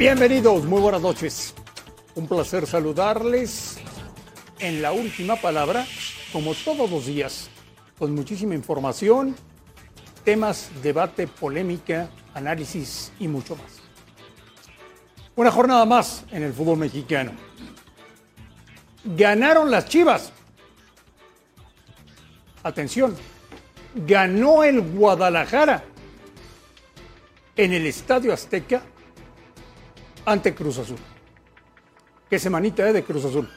Bienvenidos, muy buenas noches. Un placer saludarles en la última palabra, como todos los días, con muchísima información, temas, debate, polémica, análisis y mucho más. Una jornada más en el fútbol mexicano. Ganaron las Chivas. Atención, ganó el Guadalajara en el Estadio Azteca ante Cruz Azul. Qué semanita eh, de Cruz Azul.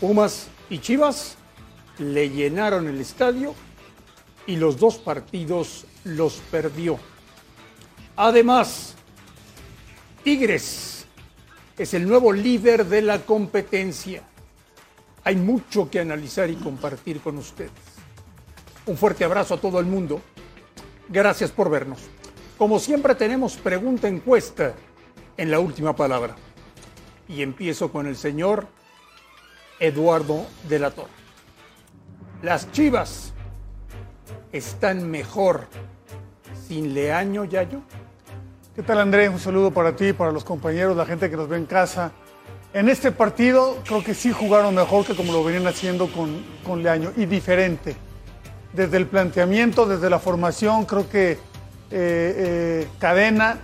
Pumas y Chivas le llenaron el estadio y los dos partidos los perdió. Además, Tigres es el nuevo líder de la competencia. Hay mucho que analizar y compartir con ustedes. Un fuerte abrazo a todo el mundo. Gracias por vernos. Como siempre tenemos pregunta encuesta en la última palabra. Y empiezo con el señor Eduardo de la Torre. Las Chivas están mejor sin Leaño Yayo. ¿Qué tal André? Un saludo para ti, para los compañeros, la gente que nos ve en casa. En este partido creo que sí jugaron mejor que como lo venían haciendo con, con Leaño y diferente. Desde el planteamiento, desde la formación, creo que eh, eh, Cadena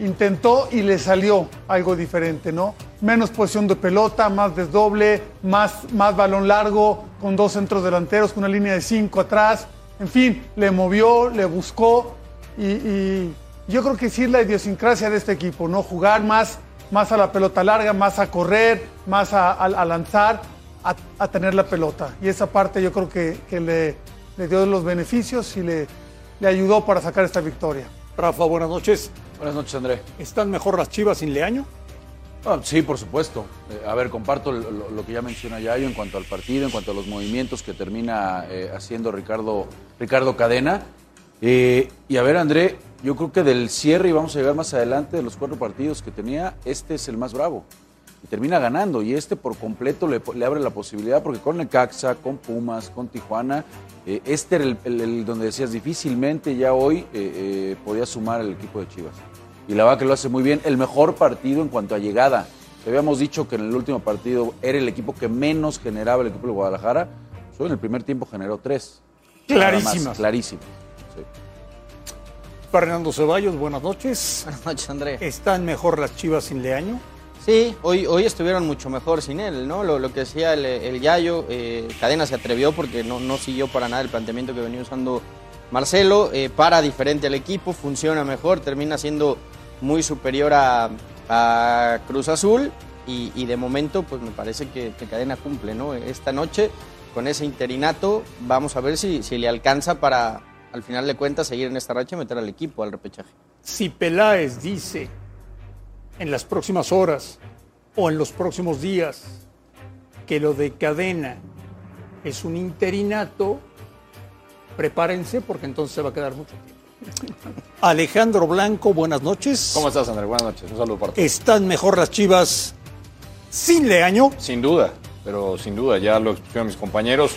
intentó y le salió algo diferente, ¿no? Menos posición de pelota, más desdoble, más, más balón largo, con dos centros delanteros, con una línea de cinco atrás. En fin, le movió, le buscó y, yo creo que sí es la idiosincrasia de este equipo, ¿no? Jugar más, más a la pelota larga, más a correr, más a, lanzar, a, tener la pelota. Y esa parte yo creo que, le, dio los beneficios y le ayudó para sacar esta victoria. Rafa, buenas noches. Buenas noches, André. ¿Están mejor las Chivas sin Leaño? Ah, sí, por supuesto. Eh, a ver, comparto lo, que ya menciona Yayo en cuanto al partido, en cuanto a los movimientos que termina eh, haciendo Ricardo, Ricardo Cadena. Eh, y a ver, André, yo creo que del cierre, y vamos a llegar más adelante, de los cuatro partidos que tenía, este es el más bravo. Y termina ganando, y este por completo le, le abre la posibilidad, porque con Necaxa, con Pumas, con Tijuana, eh, este era el, el- el donde decías difícilmente ya hoy eh, eh, podía sumar el equipo de Chivas. Y la verdad que lo hace muy bien. El mejor partido en cuanto a llegada. Habíamos dicho que en el último partido era el equipo que menos generaba el equipo de Guadalajara. Hoy en el primer tiempo generó tres. Clarísimas. Clarísimo. Sí. Fernando Ceballos, buenas noches. Buenas noches, André. ¿Están mejor las Chivas sin Leaño? Sí, hoy, hoy estuvieron mucho mejor sin él, ¿no? Lo, que decía el, el Yayo, eh, Cadena se atrevió porque no, no siguió para nada el planteamiento que venía usando Marcelo, eh, para diferente al equipo, funciona mejor, termina siendo muy superior a, a Cruz Azul y, y de momento pues me parece que, que Cadena cumple, ¿no? Esta noche con ese interinato vamos a ver si, si le alcanza para al final de cuentas seguir en esta racha y meter al equipo al repechaje. Si Peláez dice en las próximas horas o en los próximos días que lo de cadena es un interinato, prepárense porque entonces se va a quedar mucho tiempo. Alejandro Blanco, buenas noches. ¿Cómo estás, André? Buenas noches. Un saludo para ti. ¿Están mejor las Chivas sin Leaño? Sin duda, pero sin duda, ya lo expusieron mis compañeros.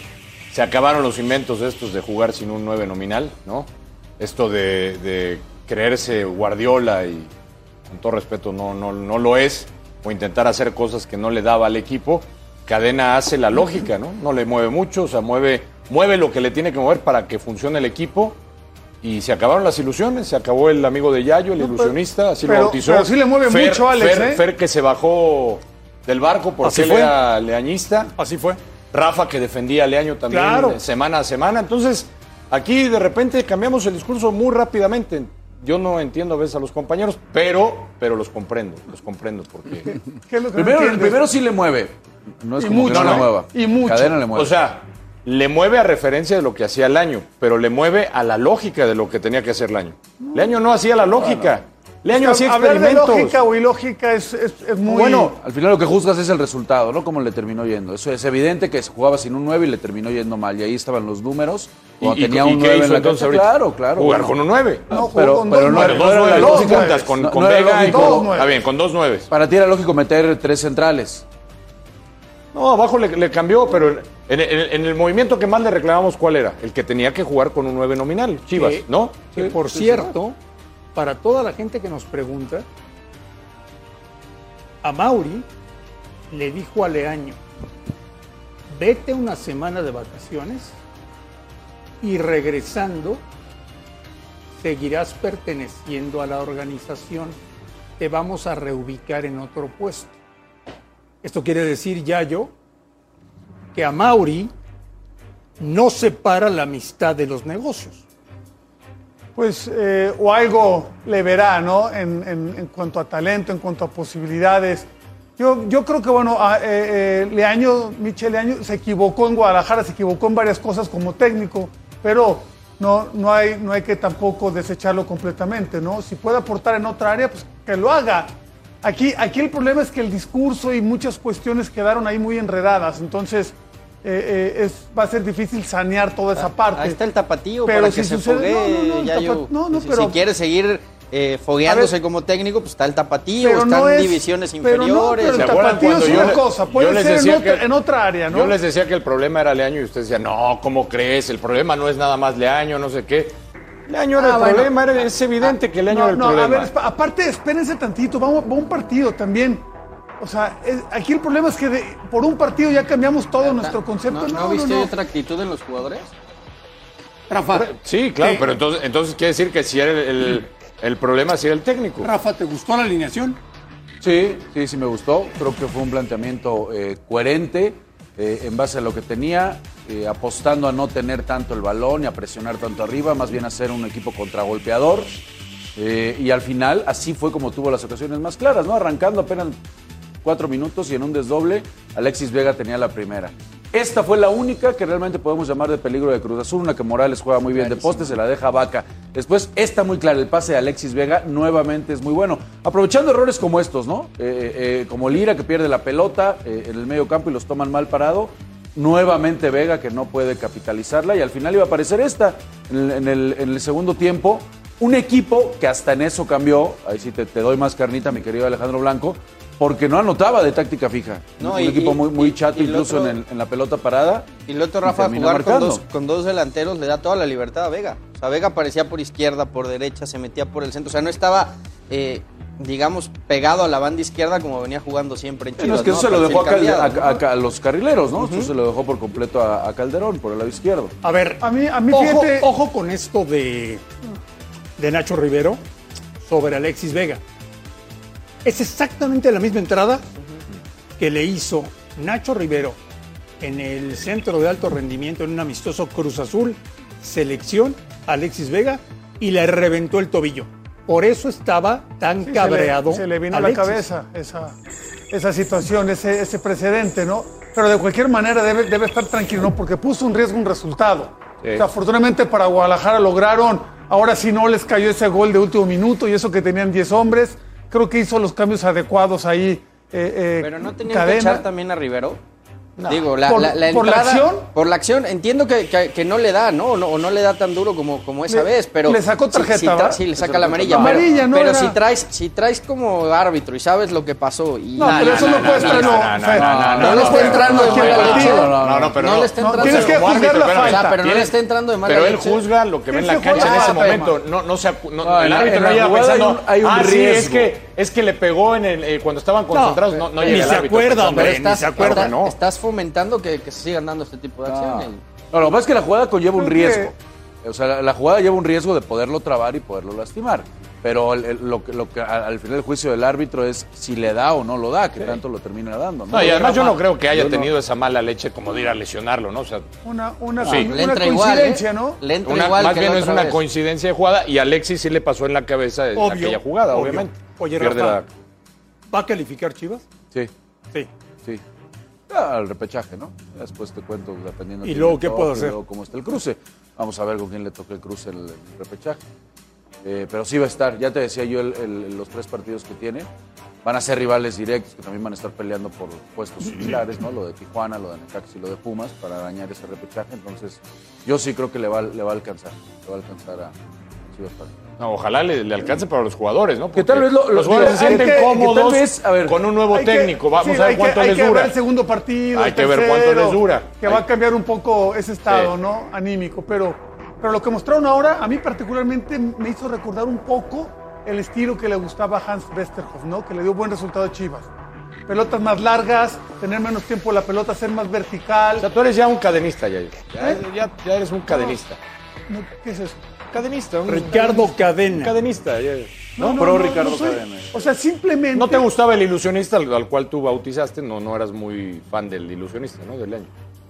Se acabaron los inventos estos de jugar sin un 9 nominal, ¿no? Esto de, de creerse Guardiola y con todo respeto no, no, no lo es, o intentar hacer cosas que no le daba al equipo. Cadena hace la lógica, ¿no? No le mueve mucho, o sea, mueve, mueve lo que le tiene que mover para que funcione el equipo. Y se acabaron las ilusiones, se acabó el amigo de Yayo, el No, ilusionista, así pero- lo bautizó. pero sí le mueve Fer- mucho, Alex, Fer- ¿eh? Fer que se bajó del barco porque él fue. era leañista. Así fue. Rafa que defendía a Leaño también Claro. eh, semana a semana. Entonces, aquí de repente cambiamos el discurso muy rápidamente. Yo no entiendo a veces a los compañeros, pero, pero los comprendo, los comprendo porque... ¿Qué es lo que no Primero, primero sí le mueve. No es Y como mucho, que no le mueva. Y mucho. Cadena le mueve. O sea, le mueve a referencia de lo que hacía el año, pero le mueve a la lógica de lo que tenía que hacer el año. Leaño no hacía la lógica. Leaño hacía Hablar de lógica o ilógica es, es, es muy... Bueno, al final lo que juzgas es el resultado, ¿no? Cómo le terminó yendo. Eso es evidente que jugaba sin un 9 y le terminó yendo mal. Y ahí estaban los números. Cuando ¿Y- y- tenía y un qué 9 hizo en la entonces cancha. ahorita? Claro, claro. Jugar bueno. con un 9. No, jugó pero- con pero dos no- nueve. juntas con, No, con no Vega y con... Dos Está bien, con dos nueves. Para ti era lógico meter tres centrales. No, abajo le, le cambió, pero en, en- en el movimiento que más le reclamamos, ¿cuál era? El que tenía que jugar con un 9 nominal, Chivas, Que- ¿no? que por cierto, para toda la gente que nos pregunta, A Mauri le dijo a Leaño, vete una semana de vacaciones y regresando seguirás perteneciendo a la organización. Te vamos a reubicar en otro puesto. Esto quiere decir, Yayo, que a Mauri no separa la amistad de los negocios. Pues, eh, o algo le verá, ¿no? En, en- en cuanto a talento, en cuanto a posibilidades. Yo, yo creo que, bueno, a- eh, eh, Leaño, Michel Leaño se equivocó en Guadalajara, se equivocó en varias cosas como técnico, pero no, no, hay, no hay que tampoco desecharlo completamente, ¿no? Si puede aportar en otra área, pues que lo haga. Aquí, aquí el problema es que el discurso y muchas cuestiones quedaron ahí muy enredadas, entonces eh, eh, es, va a ser difícil sanear toda esa parte. Ahí está el tapatío Pero para si que se sucede- foguee, no, no, no, no, si, pero- si quiere seguir eh, fogueándose A ver, como técnico, pues está el tapatío, pero están no es- divisiones pero no, inferiores. pero ¿Se el tapatío es yo una le- cosa, yo puede les ser en decía otra, que- en otra área, ¿no? Yo les decía que el problema era Leaño y usted decía, no, ¿cómo crees? El problema no es nada más Leaño, no sé qué. Leaño era Ah, el bueno. problema, era- es evidente que Leaño No, era el no, problema. a ver, aparte, espérense tantito, vamos, va un partido también. O sea, es- aquí el problema es que de- por un partido ya cambiamos todo nuestro concepto. ¿No, No, no viste no. otra actitud en los jugadores? Rafa, Sí, claro, pero entonces, entonces quiere decir que si era el, el- el problema, si era el técnico. Rafa, ¿te gustó la alineación? Sí, sí, sí me gustó. Creo que fue un planteamiento eh, coherente eh, en base a lo que tenía, eh, apostando a no tener tanto el balón y a presionar tanto arriba, más bien a ser un equipo contragolpeador. Eh, y al final, así fue como tuvo las ocasiones más claras, ¿no? Arrancando apenas cuatro minutos y en un desdoble, Alexis Vega tenía la primera. Esta fue la única que realmente podemos llamar de peligro de Cruz Azul, una que Morales juega muy bien de poste, se la deja Vaca. Después, esta muy clara, el pase de Alexis Vega nuevamente es muy bueno. Aprovechando errores como estos, ¿no? Eh, eh, como Lira que pierde la pelota eh, en el medio campo y los toman mal parado. Nuevamente Vega que no puede capitalizarla y al final iba a aparecer esta en el, en el- en el segundo tiempo. Un equipo que hasta en eso cambió, ahí sí te, te doy más carnita, mi querido Alejandro Blanco, porque no anotaba de táctica fija. No, un y- equipo muy, muy chato, y incluso otro- en, el- en la pelota parada. Y el otro, Rafa, jugar con dos, con dos delanteros le da toda la libertad a Vega. O sea, Vega aparecía por izquierda, por derecha, se metía por el centro. O sea, no estaba, eh, digamos, pegado a la banda izquierda como venía jugando siempre en Chivas. es que eso ¿no? se lo dejó a, Perfil Calde- cambiado, a- ¿no? a- a los carrileros, ¿no? Esto se lo dejó por completo a, a Calderón, por el lado izquierdo. A ver, A mí- a mí, ojo, fíjate- ojo con esto de, de Nacho Rivero sobre Alexis Vega. Es exactamente la misma entrada que le hizo Nacho Rivero en el centro de alto rendimiento en un amistoso Cruz Azul, selección, Alexis Vega, y le reventó el tobillo. Por eso estaba tan Sí, se le- cabreado. Se le, vino Alexis. a la cabeza esa, esa situación, ese, ese precedente, ¿no? Pero de cualquier manera debe, debe estar tranquilo, ¿no? Porque puso en riesgo un resultado. Sí. O sea, afortunadamente para Guadalajara lograron, ahora sí no les cayó ese gol de último minuto y eso que tenían 10 hombres. Creo que hizo los cambios adecuados ahí. eh, eh, Pero no cadena. que echar también a Rivero. Digo, la, ¿Por- la- la por la entrada- acción? Por la acción, entiendo que, que- que no le da, ¿no? O, ¿no? o no le da tan duro como, como esa Le- vez, pero... le sacó tarjeta, Sí, tra- ¿va? sí, le saca la amarilla. pero Amarilla, no pero era- si, traes, si traes como árbitro y sabes lo que pasó y... No, pero eso no, puede estar. No, Fer, no, le está entrando de mala leche. No, no, pero No no. le está No, entrando tienes que juzgar la espérame. O sea, falta. pero no le está entrando de mala Pero él leche. juzga lo que ve en la cancha en ese Ah, momento. No, no se no- No, en el árbitro no hay pensando, un- hay un ah, riesgo". Es que, le pegó en el, eh, cuando estaban concentrados. No, no, ni llega el se árbitro acuerda, hombre, ni se acuerda. no. estás fomentando que, que se sigan dando este tipo de acciones. No, lo que pasa es que la jugada conlleva un riesgo. O sea, la, la jugada lleva un riesgo de poderlo trabar y poderlo lastimar. Pero el- el- lo, que- lo que a- al final el juicio del árbitro es si le da o no lo da, que tanto lo termina dando. ¿no? No, y además yo no creo que haya Yo no- tenido esa mala leche como de ir a lesionarlo, ¿no? O sea, Una, una, Sí. una Le entra igual, coincidencia, ¿eh? ¿no? Le entra una- igual más que bien es una vez. coincidencia de jugada y Alexis sí le pasó en la cabeza en aquella jugada, obvio. obviamente. Oye, Pierde Rafa, la- ¿va a calificar Chivas? Sí, Sí. sí. Ah, al repechaje, ¿no? Después te cuento dependiendo. ¿Y luego qué puedo y hacer? luego cómo está el cruce. Vamos a ver con quién le toca el cruce el, el repechaje. Eh, pero sí va a estar, ya te decía yo, el- el- los tres partidos que tiene. Van a ser rivales directos que también van a estar peleando por puestos similares, ¿no? Lo de Tijuana, lo de Necaxa y lo de Pumas para arañar ese repechaje. Entonces, yo sí creo que le va, le va a alcanzar. Le va a alcanzar a Chivas para. No, ojalá le, le alcance para los jugadores, ¿no? Que tal Porque vez lo- lo- los jugadores se sienten que- que tal cómodos vez, a ver, con un nuevo técnico. Vamos sí, a ver hay que- cuánto hay les que dura. ver el segundo partido. Hay el que ver cuánto les dura. Que Hay- va a cambiar un poco ese estado, Sí. ¿no? Anímico. Pero, pero lo que mostraron ahora, a mí particularmente me hizo recordar un poco el estilo que le gustaba a Hans Westerhoff, ¿no? Que le dio buen resultado a Chivas. pelotas más largas, tener menos tiempo la pelota, ser más vertical. O sea, tú eres ya un cadenista, ya. Ya, ya- ya eres un cadenista. No, ¿Qué es eso? Cadenista. Un Ricardo Cadena. cadenista. ya. No, pro Ricardo soy- Cadena. O sea, simplemente. No te gustaba el ilusionista al, al cual tú bautizaste, no, no eras muy fan del ilusionista, ¿no? Del año.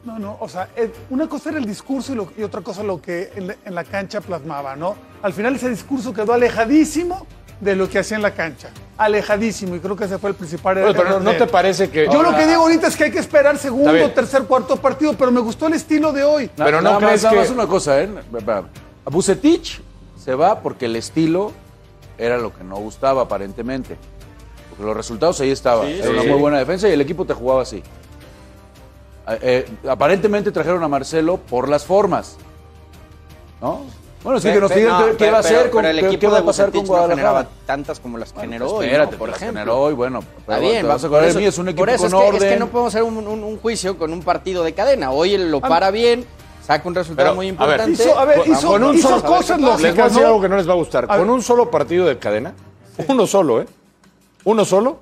No, no, o sea, una cosa era el discurso y, lo- y otra cosa lo que en la, en la cancha plasmaba, ¿no? Al final ese discurso quedó alejadísimo de lo que hacía en la cancha. Alejadísimo, y creo que ese fue el principal Oye, pero error ¿no de te parece que.? Yo lo que digo ahorita es que hay que esperar segundo, tercer, cuarto partido, pero me gustó el estilo de hoy. Na- Pero no nada más- crees nada que- más una cosa, ¿eh? A Bucetich se va porque el estilo era lo que no gustaba aparentemente. Porque los resultados ahí estaban. era una sí. muy buena defensa y el equipo te jugaba así. Eh, eh, aparentemente trajeron a Marcelo por las formas. ¿No? Bueno, es que, que nos Pe- digan no, qué, pe- va a hacer, con, el qué, equipo qué va a de pasar con Bucetich no Guadalajara. generaba tantas como las que generó Pues hoy, espérate, ¿no? por las ejemplo. generó hoy, bueno. Está pero bien, te va- vas a por acordar de eso, mí, es un equipo por eso con es que, orden. es que no podemos hacer un, un- un juicio con un partido de cadena. Hoy él lo para bien, saca un resultado Pero, muy a ver, importante. hizo- a ver, Con- hizo- con un hizo solo- cosas a ver qué pasa. Les voy a lógicas, decir ¿no? algo que no les va a gustar. A Con ver. un solo partido de cadena, uno solo, ¿eh? Uno solo,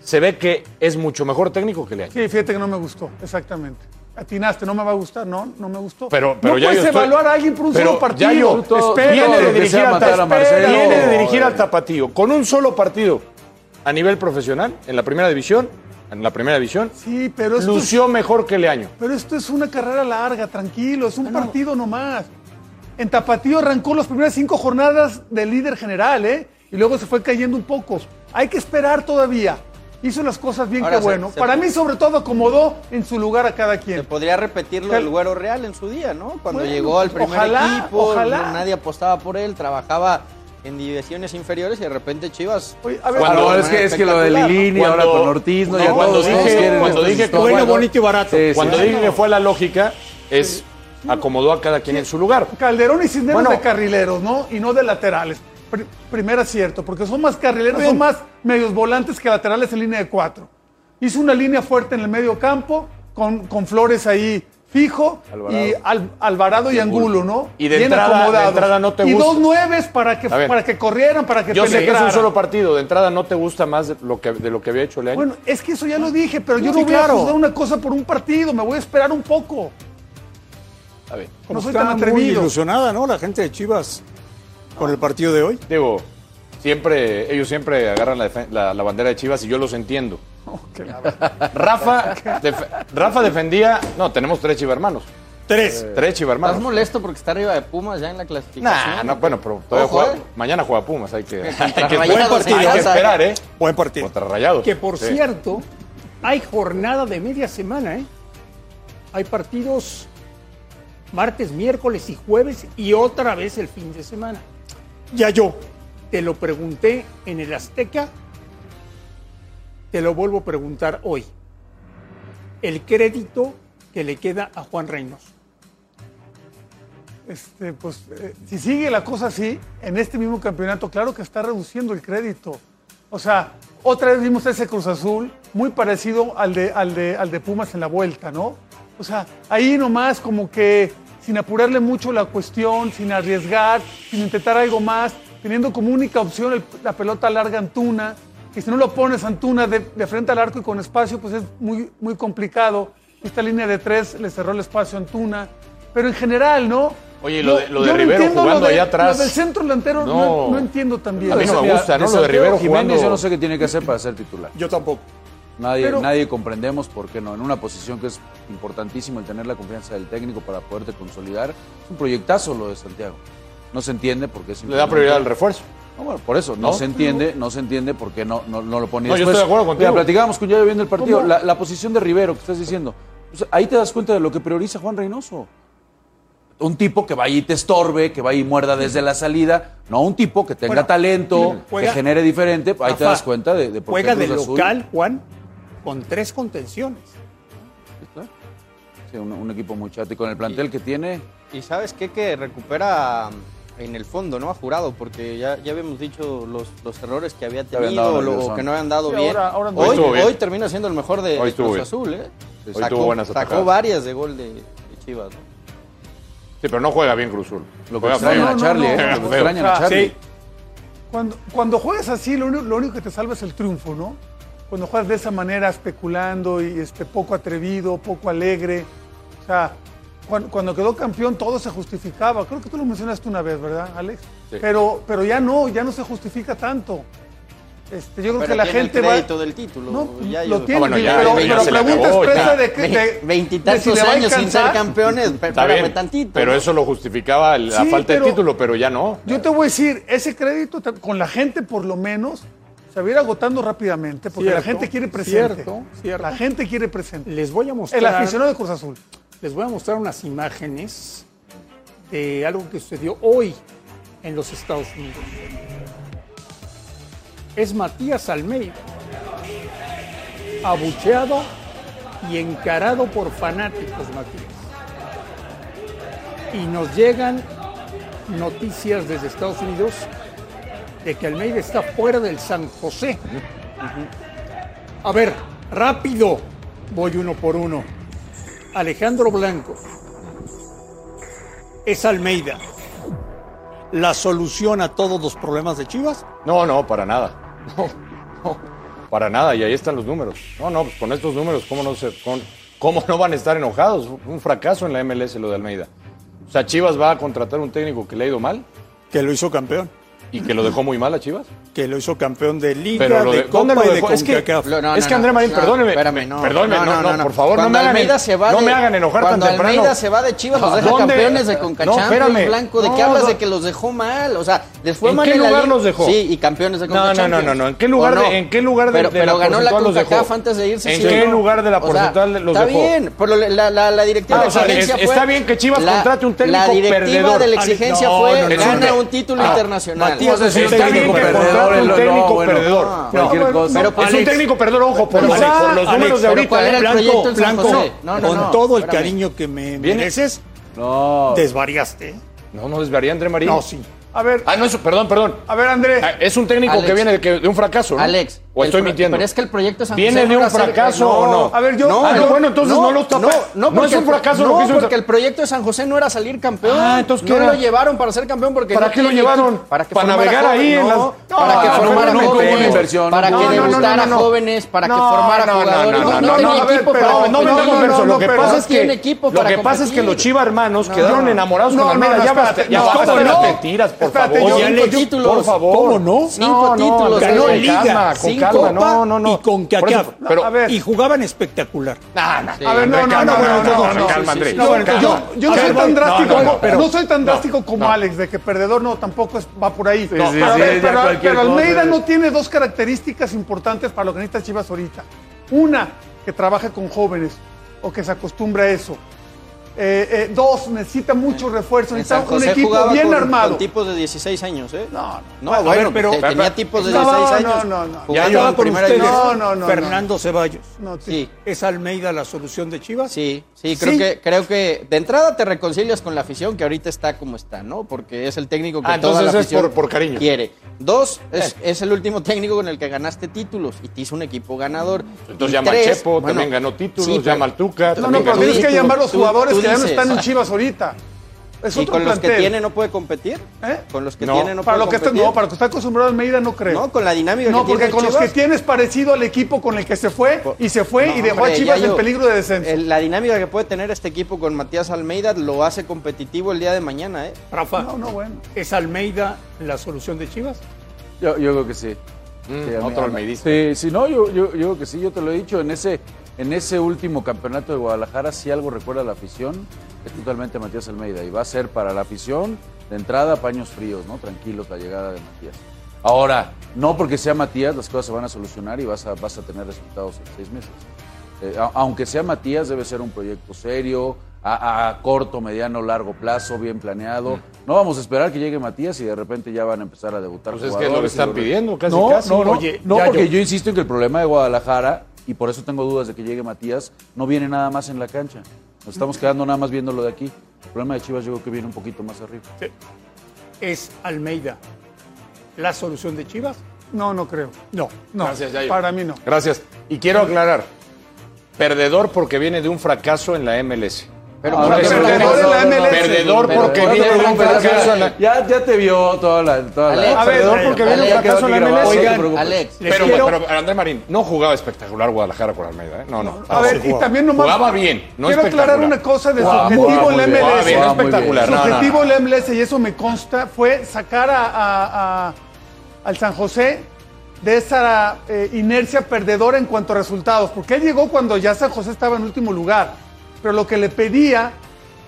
se ve que es mucho mejor técnico que Leaño. Sí, fíjate que no me gustó, exactamente. Atinaste, no me va a gustar, no, no me gustó. Pero, pero no ya puedes yo estoy- evaluar a alguien por un pero solo partido. ya yo- todo- Espera, viene todo de dirigir al matar a. Marcelo. Viene de dirigir al Tapatío con un solo partido a nivel profesional en la primera división, en la primera división, Sí, pero esto, es, lució mejor que Leaño. pero esto es una carrera larga, tranquilo, es un partido nomás. En Tapatío arrancó las primeras cinco jornadas del líder general, ¿eh? Y luego se fue cayendo un poco. Hay que esperar todavía. Hizo las cosas bien, Ahora qué se- bueno. se Para mí, sobre todo, acomodó en su lugar a cada Se quien. podría repetir lo del Güero Real en su día, ¿no? Cuando Bueno, llegó al primer ojalá, equipo, ojalá. no- nadie apostaba por él, trabajaba en divisiones inferiores y de repente Chivas. Oye, a ver, Cuando- Cuando a ver, es que, es que lo de ¿no? Lilini, ahora Cuando- con Ortiz, ¿no? no, ya cuando todos, dije- cuando dije que. Bueno, bonito y barato. Sí, sí. Cuando Sí. dije que fue la lógica, es acomodó a cada quien en su lugar. Calderón y Cisneros Bueno. de carrileros, ¿no? Y no de laterales. Pri- primer acierto, porque son más carrileros, son más medios volantes que laterales en línea de cuatro. Hizo una línea fuerte en el medio campo, con, con Flores ahí fijo, Alvarado. y Al- Alvarado y Angulo, ¿no? Y de entrada- de entrada no te Y gusta. dos nueves para que, para que corrieran, para que Yo sé que es un solo partido, de entrada no te gusta más de lo que, de lo que había hecho Leaño. Bueno, es que eso ya lo dije, pero yo Sí, no voy claro. a juzgar una cosa por un partido, me voy a esperar un poco. a ver, No soy Está tan muy atrevido. ilusionada, ¿no? La gente de Chivas con el partido de hoy. digo, siempre, ellos siempre agarran la, la- la bandera de Chivas y yo los entiendo. Rafa, def- Rafa defendía, no, tenemos tres chivermanos, Tres. tres ¿Estás chivermanos. molesto porque está arriba de Pumas ya en la clasificación? Nah, no, bueno, pero todavía Ojo, juega- eh. mañana juega Pumas, hay que, hay que, Rayados hay en que esperar, ¿eh? Buen partido. Contra Rayados. Que por Sí. cierto, hay jornada de media semana, ¿eh? Hay partidos martes, miércoles y jueves y otra vez el fin de semana. Ya yo te lo pregunté en el Azteca, te lo vuelvo a preguntar hoy. El crédito que le queda a Juan Reynoso. Este, pues, eh, si sigue la cosa así, en este mismo campeonato, claro que está reduciendo el crédito. O sea, otra vez vimos ese Cruz Azul muy parecido al de, al de, al de Pumas en la vuelta, ¿no? O sea, ahí nomás como que sin apurarle mucho la cuestión, sin arriesgar, sin intentar algo más, teniendo como única opción el- la pelota larga Antuna, que si no lo pones Antuna de, de frente al arco y con espacio, pues es muy, muy complicado. Esta línea de tres le cerró el espacio a Antuna. Pero en general, ¿no? Oye, lo de- lo de Rivero jugando lo de- allá atrás. Lo del centro delantero no, No. no entiendo también. A mí no me gusta, ¿no? Lo de Rivero Jiménez, jugando- yo no sé qué tiene que hacer para ser titular. Yo tampoco. Nadie, Pero- nadie comprendemos por qué no. En una posición que es importantísimo el tener la confianza del técnico para poderte consolidar. Es un proyectazo lo de Santiago. No se entiende por qué Le da prioridad al refuerzo. No, bueno, por eso, no, ¿No? se entiende, no se entiende por qué no, no, no lo pone. No, yo estoy de acuerdo contigo. Mira, platicábamos con Yayo viendo el partido. La, la posición de Rivero que estás diciendo. Pues, ahí te das cuenta de lo que prioriza Juan Reynoso. Un tipo que vaya y te estorbe, que vaya y muerda desde la salida. No un tipo que tenga Bueno, talento, juega- que genere diferente. Ahí te das cuenta de, de por qué Juega de local, Juan, con tres contenciones. Sí, un, un equipo muy chato y con el plantel que tiene. Y sabes qué? Que recupera mm, en el fondo, ¿no? Ha jurado, porque ya, ya habíamos dicho los, los errores que había tenido, lo nerviosón. que no habían dado Sí, bien. ahora- hoy, Hoy bien. hoy termina siendo el mejor de, Hoy Cruz. Azul, ¿eh? Hoy Sacó, tuvo buenas sacó varias de gol de, de Chivas, ¿no? Sí, pero no juega bien Cruz Azul. Lo que Juega extrañan a no, Charlie, no, ¿eh? no. Lo que extrañan a Charlie. sí. Cuando, cuando juegas así, lo único, lo único que te salva es el triunfo, ¿no? Cuando juegas de esa manera, especulando y este, poco atrevido, poco alegre. O sea, cuando, cuando quedó campeón todo se justificaba. Creo que tú lo mencionaste una vez, ¿verdad, Alex? Sí. Pero, pero ya no, ya no se justifica tanto. Este, yo creo Pero que la tiene gente el va. crédito del título. No, ya lo yo- tiene, Ah, bueno, ya, pero, ya pero se le pregunta acabó, expresa ya. de que. Veintitantos años sin ser campeones. Está Espérame bien, tantito. pero ¿no? eso lo justificaba la Sí, falta pero- de título, pero ya no. Yo te voy a decir, ese crédito con la gente por lo menos se va a ir agotando rápidamente porque la gente quiere presente. cierto, cierto. La gente quiere presente. Les voy a mostrar. El aficionado de Cruz Azul. Les voy a mostrar unas imágenes de algo que sucedió hoy en los Estados Unidos. Es Matías Almeida, abucheado y encarado por fanáticos, Matías. Y nos llegan noticias desde Estados Unidos de que Almeida está fuera del San José. A ver, rápido, voy uno por uno. Alejandro Blanco. Es Almeida. ¿La solución a todos los problemas de Chivas? No, no, para nada. No, no, para nada. Y ahí están los números. No, no, pues con estos números, ¿cómo no, se, con- ¿cómo no van a estar enojados? Un fracaso en la MLS lo de Almeida. O sea, Chivas va a contratar un técnico que le ha ido mal Que lo hizo campeón. Y que lo dejó muy mal a Chivas. Que lo hizo campeón de Liga, de de- ¿dónde Copa lo y de? Es que-. Lo- no, es no, que André no, Marín, no, perdóneme, espérame, no, perdóneme, no, no, por favor, no Cuando me hagan- se va no me hagan enojar Cuando tan temprano. Almeida se va de Chivas, los deja ¿Dónde? campeones de No, Concachampions. Blanco. ¿De qué No, hablas no. de que los dejó mal? O sea, les fue ¿En mal qué en lugar los dejó? Sí, y campeones de No, no, Concachampions. no, no, no. ¿En qué lugar ¿O de- en qué lugar de- pero, de pero la ganó la porcentual los CONCACAF dejó? antes de irse. ¿En ¿sí o qué no? lugar de la porcentual los está dejó? bien, pero la, la, la directiva Ah, de exigencia fue... está bien que Chivas contrate un técnico La directiva perdedor. de la exigencia No, fue no, no, gana no. un título internacional. Matías es un Está bien técnico perdedor, un no, técnico bueno, perdedor. cualquier No, cosa. Pero Pero, es un técnico perdedor, ojo, por, pero, los, Alex, por los Alex, números de ahorita. con no, todo el espérame. cariño que me Viene- mereces, No. desvariaste. No, no desvaría André Marín. No, sí. A ver, Ah, no, eso, perdón, perdón. a ver, André. Ah, Es un técnico Alex. que viene de, que- de un fracaso, ¿no? Alex. ¿O el estoy mintiendo? Pero es que el proyecto de San ¿Viene José de no un fracaso o no? A ver, yo- Ah, no, bueno, entonces no lo tapa. No, No es un fracaso lo no, que hizo porque el proyecto de San José no era salir campeón. Ah, entonces, ¿qué no era? lo llevaron para ser campeón porque ¿Para no qué lo llevaron? Para que ¿Para navegar ahí en jóvenes, las- no, No, para que no, formara no, no, jóvenes, para No, que no, no, debutara no, no. jóvenes, para que No, formara no, no, jugadores. no, no, no, no, tenía no, a ver, equipo pero no con eso. Lo que pasa no es que lo que pasa es que los. Chiva hermanos No. quedaron enamorados No, con Almeida. no, no, ya basta, ya no, basta de ¿cómo las no? mentiras, por Espérate, favor. Por favor. ¿Cómo no? Cinco No, no, títulos. Ganó Liga, Copa No, no, no. y con Por eso, CACAF. pero- a ver. Y jugaban espectacular. Nah, nah. Sí. A ver, no, no, no, no, calma, André. No, bueno, Calma. yo, yo no soy tan drástico, no, no, como- pero- no soy tan drástico como no. Alex, de que perdedor no, tampoco es, va por ahí. sí, pero, sí, a ver, ya pero- cualquier pero Almeida no tiene dos características importantes para lo que necesita Chivas ahorita. Una, que trabaje con jóvenes o que se acostumbre a eso. Eh, eh, dos, necesita mucho refuerzo, En necesita San un equipo bien con, armado. con tipos de 16 años, ¿eh? No, no. No, Bueno, ver, pero- te- tenía tipos de No, 16 no, años. no, no. Jugando Ya estaba con primera ustedes. No, no, no, Fernando Ceballos. No, sí. Sí. ¿Es Almeida la solución de Chivas? Sí, sí, creo Sí. que creo que de entrada te reconcilias con la afición que ahorita está como está, ¿no? Porque es el técnico que Ah, toda la entonces es afición por- por cariño. quiere. Dos, es, es el último técnico con el que ganaste títulos y te hizo un equipo ganador. Entonces Y llama al tres, Chepo, bueno, también ganó títulos, sí, llama al Tuca. No, no, pero tienes que llamar a los jugadores que ya no están en Chivas ahorita. Es y otro con los que tiene no puede competir. ¿Eh? Con los que No. tiene no para puede lo que está, competir. no, para lo que está acostumbrado Almeida no creo. No, con la dinámica No, que tiene porque con los Chivas. que tienes parecido al equipo con el que se fue y se fue y No, dejó a Chivas en peligro de descenso. el- la dinámica que puede tener este equipo con Matías Almeida lo hace competitivo el día de mañana, ¿eh? Rafa, No, no, bueno. ¿es Almeida la solución de Chivas? Yo, yo creo que sí. Mm, Sí, otro almeidista. Sí, sí, no, yo, yo, yo creo que sí, yo te lo he dicho, en ese, en ese último campeonato de Guadalajara, si algo recuerda a la afición, es totalmente Matías Almeida. Y va a ser para la afición, de entrada, paños fríos, ¿no? Tranquilos la llegada de Matías. Ahora, no porque sea Matías, las cosas se van a solucionar y vas a, vas a tener resultados en seis meses. Eh, a- aunque sea Matías, debe ser un proyecto serio, a, a corto, mediano, largo plazo, bien planeado. No vamos a esperar que llegue Matías y de repente ya van a empezar a debutar. Pues es que lo que están pidiendo, casi, no, casi. No, no, Oye, no, ya porque yo- yo insisto en que el problema de Guadalajara, y por eso tengo dudas de que llegue Matías, no viene nada más en la cancha. Nos estamos quedando nada más viendo lo de aquí. El problema de Chivas yo creo que viene un poquito más arriba. ¿Es Almeida la solución de Chivas? No, no creo. No. No, Gracias, Yayo. para mí no. Gracias. Y quiero aclarar, perdedor porque viene de un fracaso en la MLS. Pero Ahora perdedor en la MLS. Porque ¿por qué vino le con un fracaso en la- Ya, ya te vio toda la. Toda la Alex, A ver, Perdedor porque viene un fracaso en la MLS. Oigan. Alex, Pero, quiero- pero, pero André Marín no jugaba espectacular Guadalajara con Almeida, ¿eh? No, no. A ver, y también nomás. Jugaba bien, no Quiero aclarar una cosa de su objetivo en la bien. Bien, MLS. no espectacular. Su objetivo en la MLS, y eso me consta, fue sacar a, a- a- al San José de esa eh, inercia perdedora en cuanto a resultados, porque él llegó cuando ya San José estaba en último lugar, pero lo que le pedía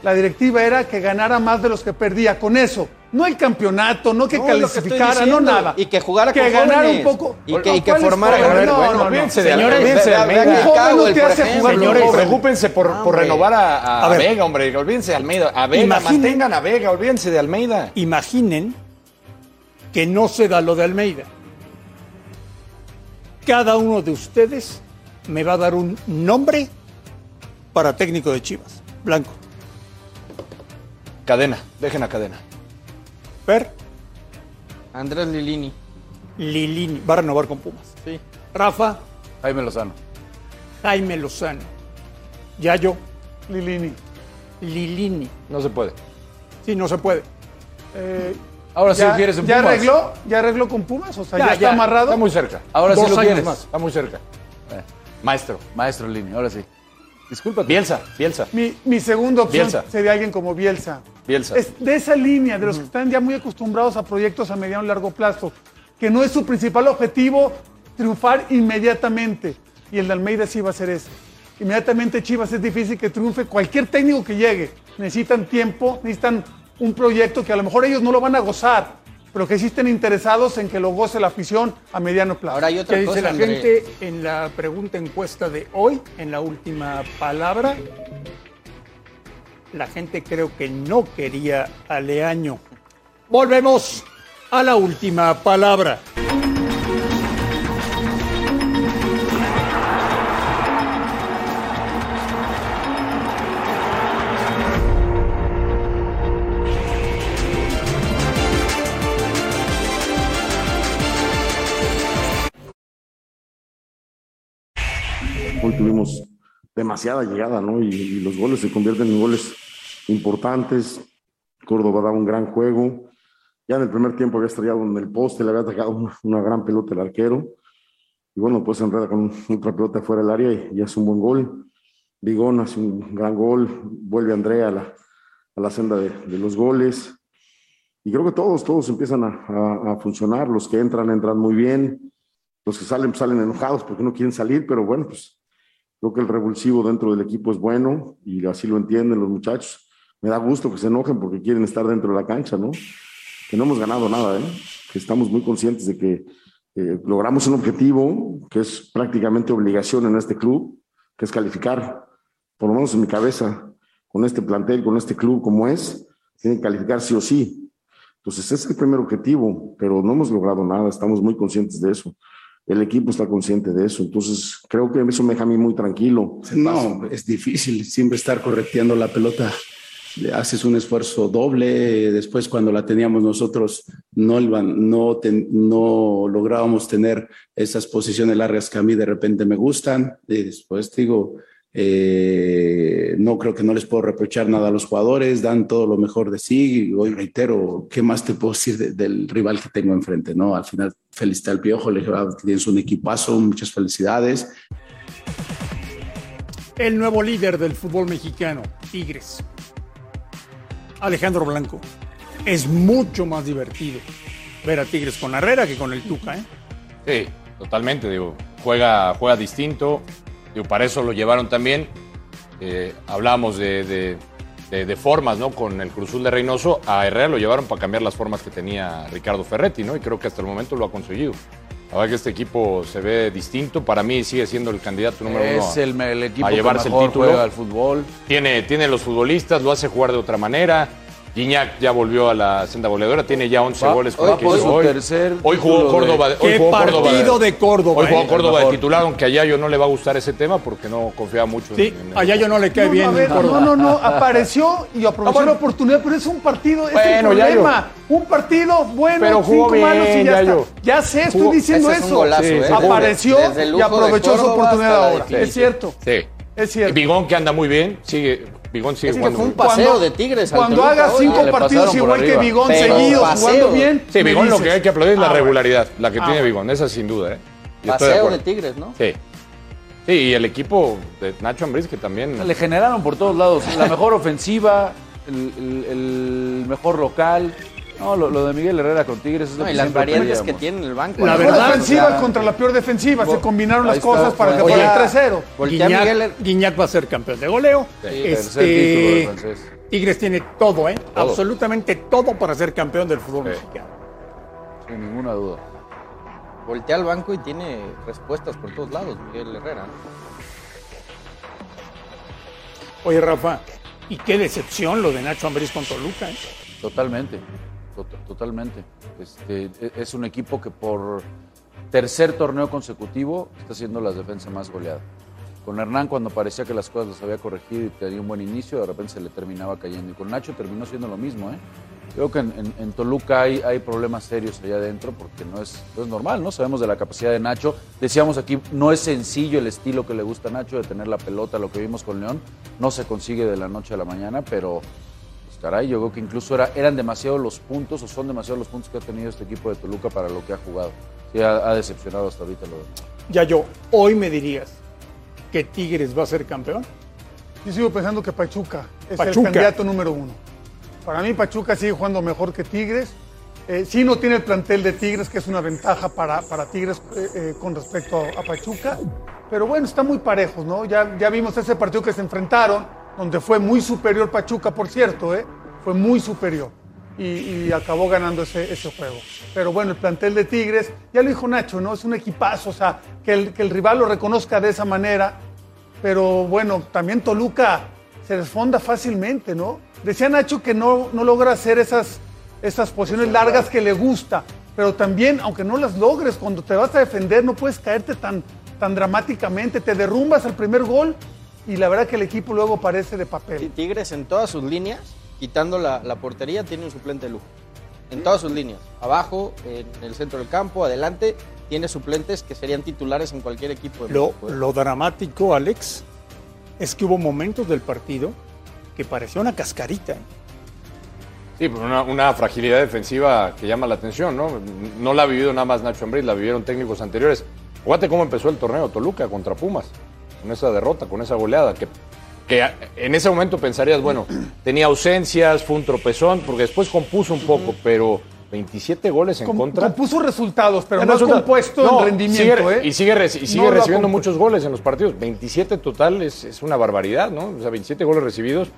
la directiva era que ganara más de los que perdía, con eso. No el campeonato, no que No, que calificara, no nada. y que jugara que con ganara jóvenes, un poco. y que- y que ¿Cuáles formara- jóvenes? a ver, No, bueno, no, no. olvídense de Señores, olvídense de ve- ve- Almeida. ve- Un joven no Cowell, te por hace ejemplo. jugar con Señores. Preocúpense por, por Hombre. renovar a, a A ver. Vega, hombre. Olvídense de Almeida. A Vega, Imaginen- mantengan a Vega, olvídense de Almeida. Imaginen que no se da lo de Almeida. Cada uno de ustedes me va a dar un nombre para técnico de Chivas. Blanco. Cadena, dejen a cadena. Per, Andrés Lilini. Lilini. Va a renovar con Pumas. Sí. Rafa, Jaime Lozano. Jaime Lozano. Yayo, Lilini. Lilini. No se puede. Sí, no se puede. Eh, Ahora sí lo quieres en ¿Ya Pumas. arregló? ¿Ya arregló con Pumas? O sea, ya, Ya, está ya. amarrado. Está muy cerca. Ahora sí Dos lo años quieres. más. Está muy cerca. Eh, Maestro. Maestro Lini, ahora sí. Disculpa. Bielsa, Bielsa, Mi, mi segunda opción Bielsa. sería alguien como Bielsa. Bielsa. Es de esa línea, de los que están ya muy acostumbrados a proyectos a mediano y largo plazo, que no es su principal objetivo triunfar inmediatamente. Y el de Almeida sí va a ser ese. Inmediatamente Chivas es difícil que triunfe cualquier técnico que llegue. Necesitan tiempo, necesitan un proyecto que a lo mejor ellos no lo van a gozar, pero que sí estén interesados en que lo goce la afición a mediano plazo. Ahora hay ¿Qué otra dice cosa, la André. gente en la pregunta encuesta de hoy, en la última palabra? La gente creo que no quería a Leaño. Volvemos a la última palabra. Demasiada llegada, ¿no? Y, y los goles se convierten en goles importantes. Córdoba da un gran juego. Ya en el primer tiempo había estrellado en el poste, le había atacado una, gran pelota el arquero. Y bueno, pues enreda con otra pelota fuera del área y, y hace un buen gol. Vigón hace un gran gol. Vuelve Andrea a la, a la senda de, de los goles. Y creo que todos, todos empiezan a, a- a funcionar. Los que entran, entran muy bien. Los que salen, pues, salen enojados porque no quieren salir, pero bueno, pues Creo que el revulsivo dentro del equipo es bueno y así lo entienden los muchachos. Me da gusto que se enojen porque quieren estar dentro de la cancha, ¿no? Que no hemos ganado nada, ¿eh? Que estamos muy conscientes de que eh, logramos un objetivo que es prácticamente obligación en este club, que es calificar. Por lo menos en mi cabeza, con este plantel, con este club como es, tienen que calificar sí o sí. Entonces, ese es el primer objetivo, pero no hemos logrado nada, estamos muy conscientes de eso. El equipo está consciente de eso, entonces creo que eso me deja a mí muy tranquilo. No, es difícil siempre estar correteando la pelota. Le Haces un esfuerzo doble. Después, cuando la teníamos nosotros, no, iban- no, ten- no lográbamos tener esas posiciones largas que a mí de repente me gustan. Y después, digo, eh, no creo que no les puedo reprochar nada a los jugadores. Dan todo lo mejor de sí. Y hoy reitero, ¿qué más te puedo decir de- del rival que tengo enfrente? ¿no? Al final, felicité al Piojo. Le dije, "Ah, tienes un equipazo. Muchas felicidades. El nuevo líder del fútbol mexicano, Tigres. Alejandro Blanco. Es mucho más divertido ver a Tigres con Herrera que con el Tuca, ¿eh? Sí, totalmente, digo, juega, juega distinto, digo, para eso lo llevaron también. Eh, hablamos de, de- de- de formas, ¿no? Con el Cruzul de Reynoso, a Herrera lo llevaron para cambiar las formas que tenía Ricardo Ferretti, ¿no? Y creo que hasta el momento lo ha conseguido. La verdad que este equipo se ve distinto, para mí sigue siendo el candidato número uno. Es el, el equipo a que llevarse el mejor título. juega al fútbol. Tiene, tiene los futbolistas, lo hace jugar de otra manera. Guiñac ya volvió a la senda goleadora, tiene ya 11 Va- goles con hoy su hoy. tercer Hoy jugó título de- Córdoba. hoy ¡Qué jugó Córdoba partido de Córdoba! Hoy jugó eh! Córdoba de titular, aunque a Yayo no le va a gustar ese tema porque no confiaba mucho Sí, en, en allá yo no le cae No, bien a ver, Córdoba. no, no, no, apareció y aprovechó Ah, la oportunidad, pero es un partido, es Bueno, el Yayo. problema. Un partido bueno, Pero jugó cinco bien, malos y ya Yayo. está. Ya sé, estoy Jugó- diciendo Ese es un eso. golazo, Sí, ¿eh? Apareció y aprovechó su Córdoba oportunidad ahora. Es cierto. Sí. Es cierto. Y Bigón que anda muy bien, sigue Bigón sigue Es que jugando fue un paseo de Tigres Cuando Toluca haga hoy. cinco partidos igual que. Bigón Pero seguidos, paseo. jugando bien. Sí, Bigón lo que hay que aplaudir es la Ah, regularidad, la que Ah, tiene. Bigón, esa sin duda, ¿eh? De Paseo de. Tigres, ¿no? Sí. Sí, y el equipo de Nacho Ambriz que también... Le generaron por todos lados la mejor ofensiva, el, el- el mejor local. No, lo, lo de Miguel Herrera con Tigres es lo No, que y las variantes que tiene en el banco. La La verdad, ofensiva contra la peor defensiva. Se combinaron las cosas está, para que fuera ya- 3-0. Voltea Guiñac, va a ser campeón de goleo. tercer Este, título del francés. Tigres tiene todo, ¿eh? Todo. Absolutamente todo para ser campeón del fútbol Sí. mexicano. Sin ninguna duda. Voltea al banco y tiene respuestas por todos lados, Miguel Herrera. Oye, Rafa, y qué decepción lo de Nacho Ambriz con Toluca, ¿eh? Totalmente, to- totalmente. Este, e- es un equipo que por tercer torneo consecutivo está haciendo las defensas más goleadas. Con Hernán cuando parecía que las cosas las había corregido y tenía un buen inicio, de repente se le terminaba cayendo. Y con Nacho terminó siendo lo mismo. ¿eh? Creo que en, en- Toluca hay, hay problemas serios allá adentro porque no es, no es normal, ¿no? Sabemos de la capacidad de Nacho. Decíamos aquí, no es sencillo el estilo que le gusta a Nacho de tener la pelota, lo que vimos con León. No se consigue de la noche a la mañana, pero caray, yo creo que incluso era, eran demasiados los puntos o son demasiados los puntos que ha tenido este equipo de Toluca para lo que ha jugado. Sí, ha, ha decepcionado hasta ahorita. Lo, Ya yo, hoy me dirías que Tigres va a ser campeón. Yo sigo pensando que Pachuca es Pachuca. el candidato número uno. Para mí Pachuca sigue jugando mejor que Tigres. Eh, sí no tiene el plantel de Tigres, que es una ventaja para, para Tigres eh, eh, con respecto a, a Pachuca. Pero bueno, están muy parejos, ¿no? Ya, ya vimos ese partido que se enfrentaron, donde fue muy superior Pachuca, por cierto, ¿eh? Fue muy superior. Y, y acabó ganando ese, ese juego. Pero bueno, el plantel de Tigres, ya lo dijo Nacho, ¿no? Es un equipazo, o sea, que el, que el rival lo reconozca de esa manera. Pero bueno, también Toluca se desfonda fácilmente, ¿no? Decía Nacho que no, no logra hacer esas, esas posiciones largas que le gusta, pero también, aunque no las logres, cuando te vas a defender no puedes caerte tan, tan dramáticamente, te derrumbas al primer gol y la verdad que el equipo luego parece de papel. Tigres en todas sus líneas, quitando la, la portería, tiene un suplente de lujo. En todas sus líneas. Abajo, en el centro del campo, adelante, tiene suplentes que serían titulares en cualquier equipo de Lo, México, ¿eh? lo dramático, Alex, es que hubo momentos del partido que parecía una cascarita. ¿eh? Sí, pues una, una fragilidad defensiva que llama la atención, ¿no? No la ha vivido nada más Nacho Ambriz, la vivieron técnicos anteriores. Fíjate cómo empezó el torneo Toluca contra Pumas, con esa derrota, con esa goleada, que, que en ese momento pensarías, bueno, tenía ausencias, fue un tropezón, porque después compuso un poco, pero 27 goles en Com- contra. compuso resultados, pero no ha resulta- compuesto No, en rendimiento, sigue- ¿eh? Y sigue, y No recibiendo muchos goles en los partidos. 27 total es, es una barbaridad, ¿no? O sea, 27 goles recibidos.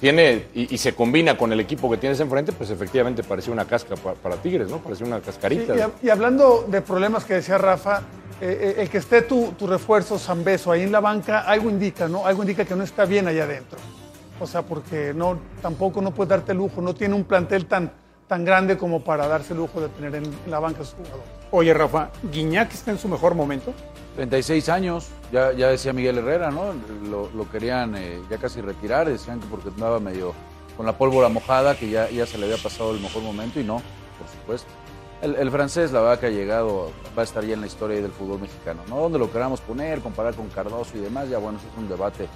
Tiene, y, se combina con el equipo que tienes enfrente, pues efectivamente parecía una casca pa- para, Tigres, ¿no? Parecía una cascarita. Y, hab- y hablando de problemas que decía Rafa, eh, eh, el que esté tu, tu refuerzo Zambeso ahí en la banca, algo indica, ¿no? Algo indica que no está bien allá adentro. O sea, porque no, tampoco no puede darte lujo, no tiene un plantel tan, tan grande como para darse lujo de tener en, en la banca a su jugador. Oye, Rafa, Guiñac está en su mejor momento. 36 años, ya, decía Miguel Herrera, ¿no? Lo, querían eh, ya casi retirar, decían que porque andaba medio con la pólvora mojada, que ya, ya se le había pasado el mejor momento y no, por supuesto. El, francés, la verdad que ha llegado, va a estar ya en la historia del fútbol mexicano, ¿no? Donde lo queramos poner, comparar con Cardoso y demás, ya bueno, eso es un debate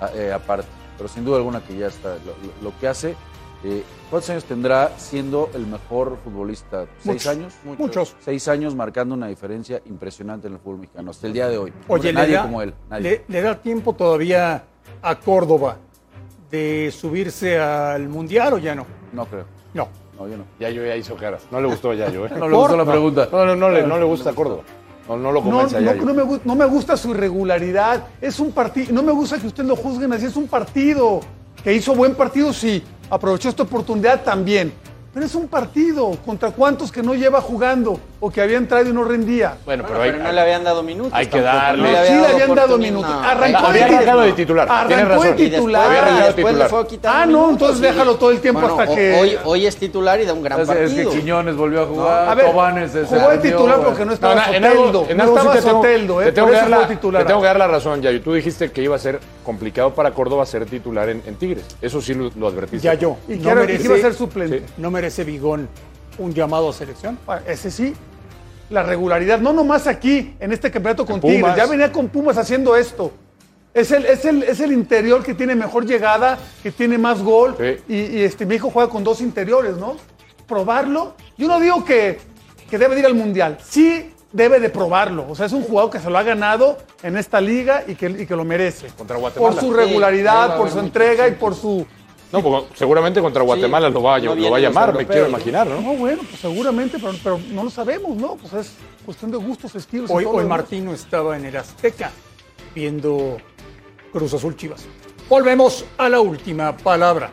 a- eh, aparte. Pero sin duda alguna que ya está, lo que hace, eh, ¿cuántos años tendrá siendo el mejor futbolista? ¿Seis Muchos, años? muchos. Seis años marcando una diferencia impresionante en el fútbol mexicano, hasta el día de hoy. Oye, nadie le da, como él, nadie. Le, le da tiempo todavía a Córdoba de subirse al Mundial o ya no? No creo. No. No, yo no. Yayo ya hizo caras. No le gustó a Yayo, ¿eh? No le gustó la pregunta. No, no, no le, no le gusta a Córdoba. No, no lo No, convence a no, Yayo. no me, gu- no me gusta su irregularidad. Es un partido. No me gusta que ustedes lo juzguen así. Es un partido. Que hizo buen partido, sí. Aprovechó esta oportunidad también. Pero es un partido. ¿Contra cuántos que no lleva jugando? O que había entrado y no rendía. Bueno, pero, Bueno, hay, pero no le habían dado minutos. hay que tampoco, darle. no sí le habían dado minutos. No. Arrancó había de arrancado titular. de titular. Arrancó de razón. Y después, titular. Había arrancado titular. le fue quitando Ah, no, entonces y- déjalo todo el tiempo Bueno, hasta que- Hoy, hoy es titular y da un gran Es, es partido. que Quiñones volvió a jugar, A ver, Tobanes se jugó de titular porque no estaba No, no, Soteldo. en No estaba te Soteldo, te ¿eh? tengo Por que eso dar fue la- titular. Te tengo que dar la razón, Yayo. Tú dijiste que iba a ser complicado para Córdoba ser titular en, Tigres. Eso sí lo, advertiste. Ya yo. Y que no, iba a ser suplente. ¿No merece Bigón un llamado a selección? Ah, Ese sí, la regularidad, no nomás aquí, en este campeonato con Pumas. Tigres, ya venía con Pumas haciendo esto. Es el, es, el, es el interior que tiene mejor llegada, que tiene más gol. Sí. Y, y, este, mi hijo juega con dos interiores, ¿no? Probarlo. Yo no digo que, que debe de ir al Mundial. Sí debe de probarlo. O sea, es un jugador que se lo ha ganado en esta liga y que, y que lo merece. Contra Guatemala. Por su regularidad, por su entrega y por su... No, porque seguramente contra Guatemala lo, va, a- no lo vienen va a los llamar, me quiero imaginar, ¿no? No, bueno, pues seguramente, pero, pero no lo sabemos, ¿no? Pues es cuestión de gustos, estilos. y Hoy, todo hoy. Martino estaba en el Azteca viendo Cruz Azul Chivas. Volvemos a la última palabra.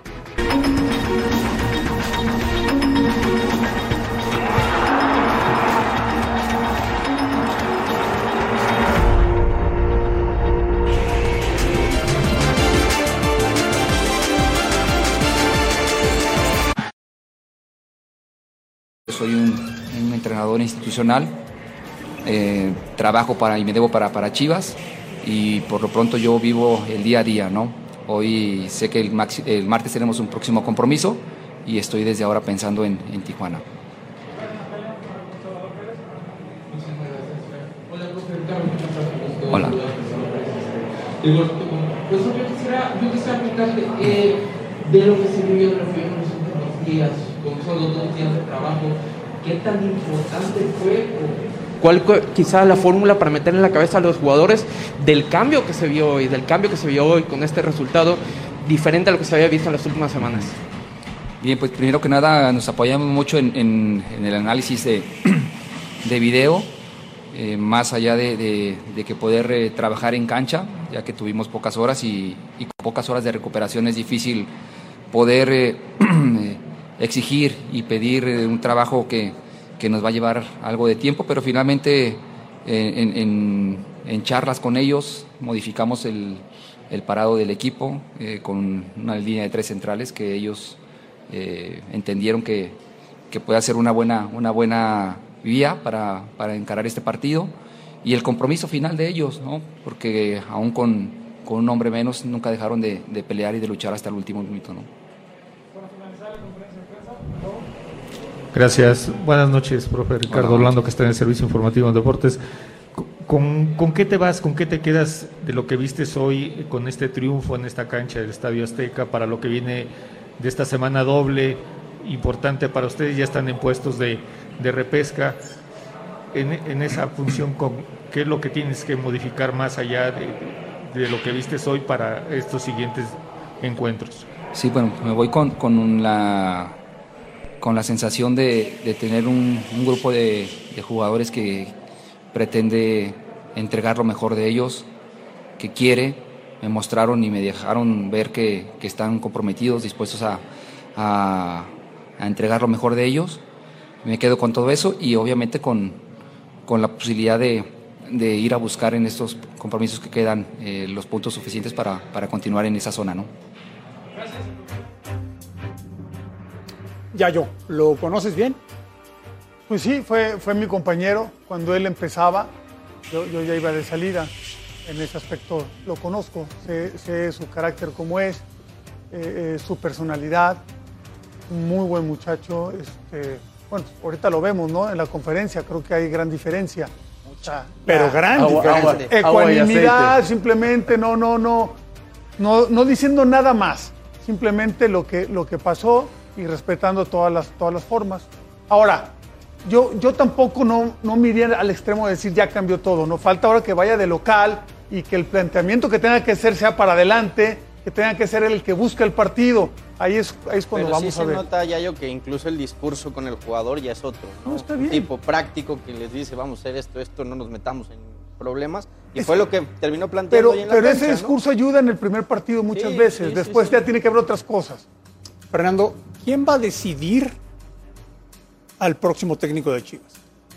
Soy un, entrenador institucional, eh, trabajo para y me debo para, para Chivas y por lo pronto yo vivo el día a día, ¿no? Hoy sé que el, maxi- el martes tenemos un próximo compromiso y estoy desde ahora pensando en, Tijuana. Hola. Pues yo quisiera, yo eh, de lo que se vivió en los últimos días, solo dos días de trabajo, ¿qué tan importante fue? o ¿Cuál fue quizá la fórmula para meter en la cabeza a los jugadores del cambio que se vio hoy, del cambio que se vio hoy con este resultado diferente a lo que se había visto en las últimas semanas? Bien, pues primero que nada nos apoyamos mucho en, en- en el análisis de, de video, eh, más allá de, de- de que poder eh, trabajar en cancha, ya que tuvimos pocas horas y, y con pocas horas de recuperación es difícil poder eh, exigir y pedir eh, un trabajo que, que nos va a llevar algo de tiempo, pero finalmente eh, en, charlas con ellos modificamos el, el parado del equipo eh, con una línea de tres centrales que ellos entendieron que, que puede ser una buena, una buena vía para, para encarar este partido y el compromiso final de ellos, ¿no? porque aún con, con un hombre menos nunca dejaron de, de pelear y de luchar hasta el último minuto. ¿no? Gracias. Buenas noches, profe Ricardo Orlando, que está en el Servicio Informativo de Deportes. ¿Con, con qué te vas, con qué te quedas de lo que vistes hoy con este triunfo en esta cancha del Estadio Azteca para lo que viene de esta semana doble, importante para ustedes? Ya están en puestos de, de repesca. En, en esa función, con, ¿qué es lo que tienes que modificar más allá de, de lo que vistes hoy para estos siguientes encuentros? Sí, bueno, me voy con, con la, con la sensación de, de tener un, un grupo de, de jugadores que pretende entregar lo mejor de ellos, que quiere, me mostraron y me dejaron ver que, que están comprometidos, dispuestos a, a- entregar lo mejor de ellos. Me quedo con todo eso y obviamente con, con la posibilidad de, de ir a buscar en estos compromisos que quedan eh, los puntos suficientes para, para continuar en esa zona, ¿no? Yayo, ¿lo conoces bien? Pues sí, fue, fue mi compañero cuando él empezaba. Yo, yo ya iba de salida. En ese aspecto lo conozco. Sé, sé su carácter como es, eh, eh, su personalidad. Un muy buen muchacho. Este, bueno, ahorita lo vemos, ¿no? En la conferencia creo que hay gran diferencia. Mucha. Pero gran diferencia. Ecuanimidad, simplemente no, no, no, no, no diciendo nada más. Simplemente lo que, lo que pasó y respetando todas las, todas las formas. Ahora, yo, yo tampoco no, no me iría al extremo de decir ya cambió todo. No falta ahora que vaya de local y que el planteamiento que tenga que hacer sea para adelante, que tenga que ser el que busca el partido. Ahí es, ahí es cuando Pero vamos sí a se ver. nota, Yayo, que incluso el discurso con el jugador ya es otro. ¿no? No, está Un bien. tipo práctico que les dice, vamos a hacer esto, esto, no nos metamos en problemas. Y Es- fue lo que terminó planteando Pero, ahí en la pero cancha, ese ¿no? discurso ayuda en el primer partido muchas Sí, veces. sí, Después sí. ya tiene que haber otras cosas. Fernando, ¿quién va a decidir al próximo técnico de Chivas?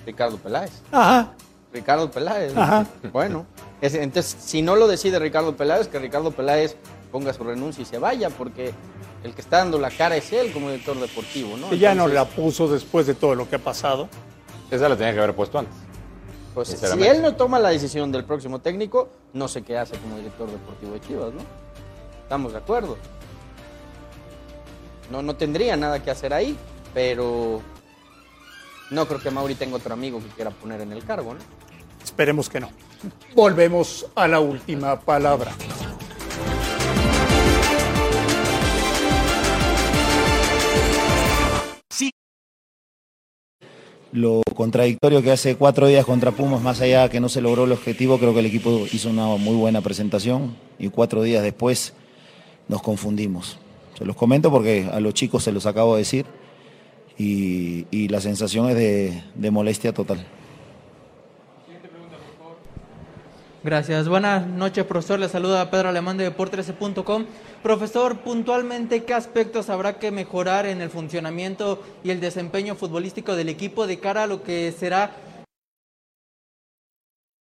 Ricardo Peláez. Ajá. Ricardo Peláez. Ajá. Bueno, es- entonces, si no lo decide Ricardo Peláez, que Ricardo Peláez ponga su renuncia y se vaya, porque el que está dando la cara es él como director deportivo, ¿no? Que ya no la puso después de todo lo que ha pasado. Esa la tenía que haber puesto antes. Pues si él no toma la decisión del próximo técnico, no sé qué hace como director deportivo de Chivas, ¿no? Estamos de acuerdo no, no tendría nada que hacer ahí, pero no creo que Mauri tenga otro amigo que quiera poner en el cargo, ¿no? Esperemos que no. Volvemos a la última palabra. Sí. Lo contradictorio que hace cuatro días contra Pumas, más allá que no se logró el objetivo, creo que el equipo hizo una muy buena presentación y cuatro días después nos confundimos. Se los comento porque a los chicos se los acabo de decir y, y la sensación es de, de molestia total. Gracias. Buenas noches, profesor. Le saluda Pedro Alemán de Deport13.com. Profesor, puntualmente, ¿qué aspectos habrá que mejorar en el funcionamiento y el desempeño futbolístico del equipo de cara a lo que será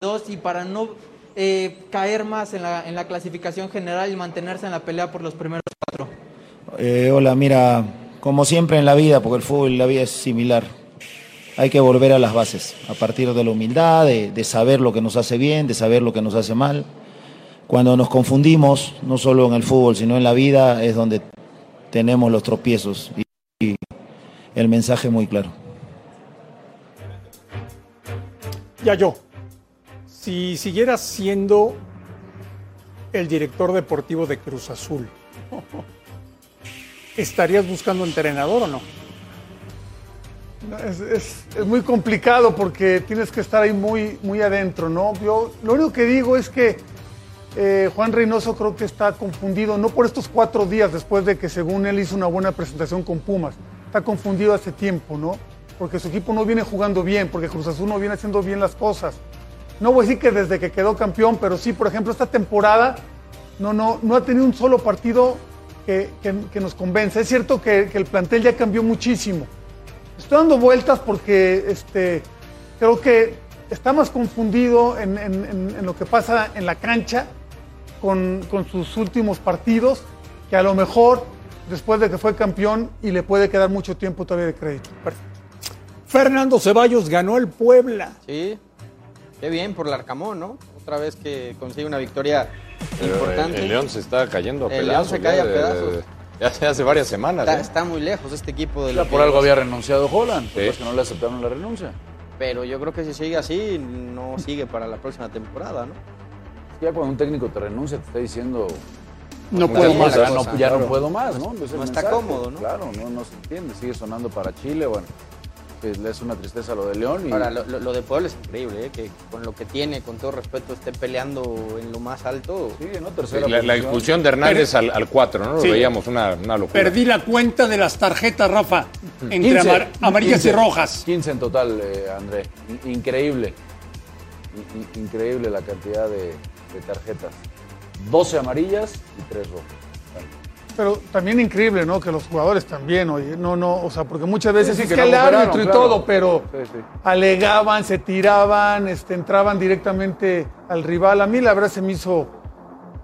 dos y para no eh, caer más en la, en la clasificación general y mantenerse en la pelea por los primeros cuatro? Eh, hola, mira, como siempre en la vida, porque el fútbol la vida es similar, hay que volver a las bases, a partir de la humildad, de, de saber lo que nos hace bien, de saber lo que nos hace mal. Cuando nos confundimos, no solo en el fútbol, sino en la vida, es donde tenemos los tropiezos y, y el mensaje muy claro. Ya yo, si siguieras siendo el director deportivo de Cruz Azul, ¿estarías buscando entrenador o no? Es, muy complicado porque tienes que estar ahí muy, muy adentro, ¿no? Yo lo único que digo es que eh, Juan Reynoso creo que está confundido, no por estos cuatro días después de que según él hizo una buena presentación con Pumas, está confundido hace tiempo, ¿no? Porque su equipo no viene jugando bien, porque Cruz Azul no viene haciendo bien las cosas. No voy a decir que desde que quedó campeón, pero sí, por ejemplo, esta temporada no, no, no ha tenido un solo partido que, que- que nos convence. Es cierto que, que el plantel ya cambió muchísimo. Estoy dando vueltas porque este, creo que está más confundido en, en- en- en lo que pasa en la cancha con, con sus últimos partidos, que a lo mejor después de que fue campeón y le puede quedar mucho tiempo todavía de crédito. Fernando Ceballos ganó el Puebla. Sí, qué bien por el Arcamón, ¿no? Otra vez que consigue una victoria Pero importante. El, el León se está cayendo a El pedazos. León se cae a pedazos. de- ya hace- hace varias semanas. Está, ¿eh? está muy lejos este equipo de Ya lo por que- algo había renunciado Holland, Sí. pues que no le aceptaron la renuncia. Pero yo creo que si sigue así, no sigue para la próxima temporada, ¿no? Ya cuando un técnico te renuncia, te está diciendo. No pues, puedo ya más. no- cosa, ya no claro. puedo más, ¿no? El No está mensaje. cómodo, ¿no? Claro, no, no se entiende. Sigue sonando para Chile, bueno. Pues, le es una tristeza lo de León. Y, Ahora, lo, lo- lo de Puebla es increíble, ¿eh? que con lo que tiene, con todo respeto, esté peleando en lo más alto. Sí, ¿no? Tercera la, expulsión de Hernández al, al 4, ¿no? Lo Sí. veíamos una, una locura. Perdí la cuenta de las tarjetas, Rafa, entre 15, amar- amarillas 15, y rojas. 15 en total, eh, André. In- Increíble. In- in- Increíble la cantidad de, de tarjetas. 12 amarillas y 3 rojas. Pero también increíble, ¿no? Que los jugadores también, oye, no, no, o sea, porque muchas veces Sí, sí, es que el árbitro y claro. todo, pero Sí, sí. alegaban, se tiraban, este, entraban directamente al rival. A mí la verdad se me hizo,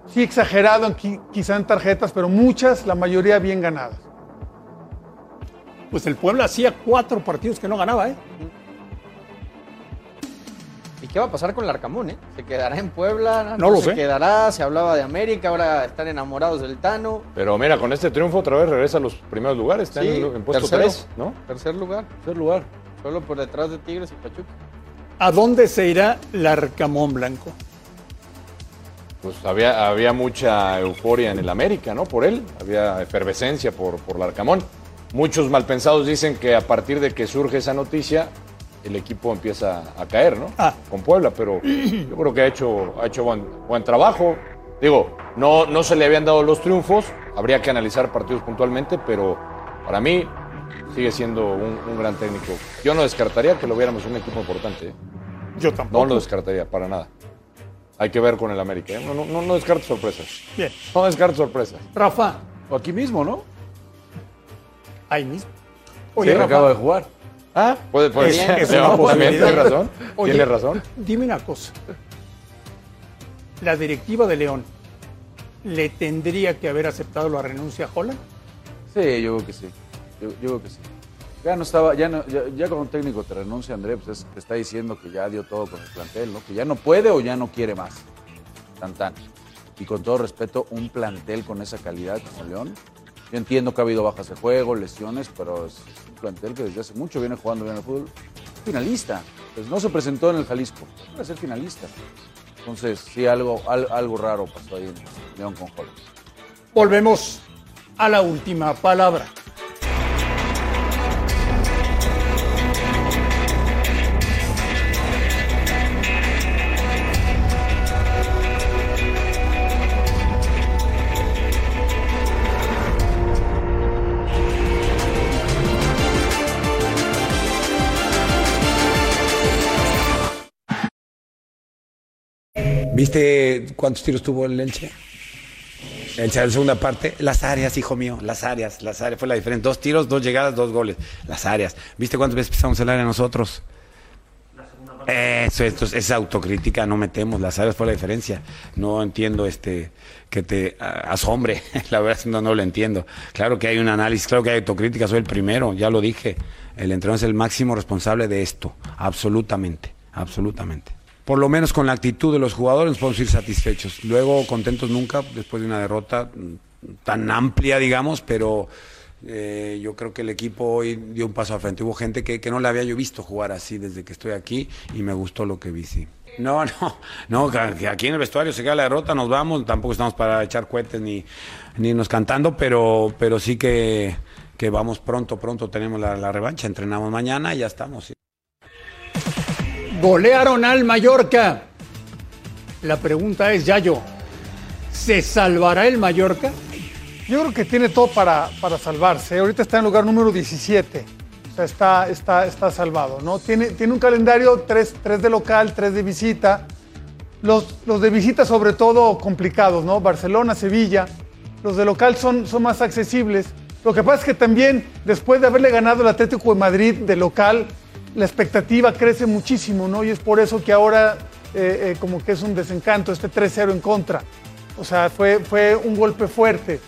sí exagerado, en qui- quizá en tarjetas, pero muchas, la mayoría bien ganadas. Pues el Puebla hacía cuatro partidos que no ganaba, ¿eh? ¿Y qué va a pasar con el Arcamón, eh? ¿Se quedará en Puebla? No lo se sé. quedará? Se hablaba de América, ahora están enamorados del Tano. Pero mira, con este triunfo otra vez regresa a los primeros lugares. Está Sí, en, en puesto tercero. 3, ¿no? Tercer lugar, Tercer lugar. solo por detrás de Tigres y Pachuca. ¿A dónde se irá Larcamón Blanco? Pues había, había mucha euforia en el América, ¿no? Por él. Había efervescencia por, por Larcamón. Muchos malpensados dicen que a partir de que surge esa noticia, el equipo empieza a caer, ¿no? Ah. Con Puebla, pero yo creo que ha hecho, ha hecho buen, buen trabajo. Digo, no, no se le habían dado los triunfos, habría que analizar partidos puntualmente, pero para mí sigue siendo un, un gran técnico. Yo no descartaría que lo viéramos un equipo importante. ¿eh? Yo tampoco. No lo descartaría, para nada. Hay que ver con el América. ¿eh? No, no, no, no descarto sorpresas. Bien. No descarto sorpresas. Rafa, O aquí mismo, ¿no? ahí mismo. Sí, Oye, Rafa, acaba de jugar. Ah, puede, puede Es- ser. es Sí, una también posibilidad. Tiene razón. Oye. Tiene razón. dime una cosa. La directiva de León le tendría que haber aceptado la renuncia a Holland. Sí, yo creo que sí. Yo, yo creo que sí. Ya no estaba, ya, no, ya, ya un técnico te renuncia, André, pues es- te está diciendo que ya dio todo con el plantel, ¿no? Que ya no puede o ya no quiere más. Tan tan. Y con todo respeto, un plantel con esa calidad como León. Yo entiendo que ha habido bajas de juego, lesiones, pero es plantel que desde hace mucho viene jugando bien al fútbol. Finalista. Pues no se presentó en el Jalisco. Puede ser finalista. Entonces, sí, algo, al- algo raro pasó ahí en León con Holland. Volvemos a la última palabra. ¿Viste cuántos tiros tuvo el Elche? En la segunda parte, las áreas, hijo mío, las áreas, las áreas, fue la diferencia. Dos tiros, dos llegadas, dos goles. Las áreas. ¿Viste cuántas veces pisamos el área nosotros? Eso, esto es, es autocrítica, no metemos, las áreas fue la diferencia. No entiendo este que te asombre, la verdad no, no lo entiendo. Claro que hay un análisis, claro que hay autocrítica, soy el primero, ya lo dije. El entrenador es el máximo responsable de esto, absolutamente, absolutamente. Por lo menos con la actitud de los jugadores nos podemos ir satisfechos. Luego contentos nunca después de una derrota mm, tan amplia, digamos, pero eh, yo creo que el equipo hoy dio un paso al frente. Hubo gente que, no la había yo visto jugar así desde que estoy aquí y me gustó lo que vi, sí. No, no, no, aquí en el vestuario se queda la derrota, nos vamos, tampoco estamos para echar cohetes ni, ni irnos cantando, pero, pero sí que, que vamos pronto, pronto tenemos la, revancha, entrenamos mañana y ya estamos. Golearon al Mallorca. La pregunta es, Yayo, ¿se salvará el Mallorca? Yo creo que tiene todo para, para salvarse. Ahorita está en lugar número 17. O sea, está, está, está salvado, ¿no? Tiene, tiene un calendario, tres, tres de local, tres de visita. Los, los de visita sobre todo complicados, ¿no? Barcelona, Sevilla. Los de local son, son más accesibles. Lo que pasa es que también, después de haberle ganado el Atlético de Madrid de local, la expectativa crece muchísimo, ¿no? Y es por eso que ahora eh, eh, como que es un desencanto este 3-0 en contra. O sea, fue, fue un golpe fuerte.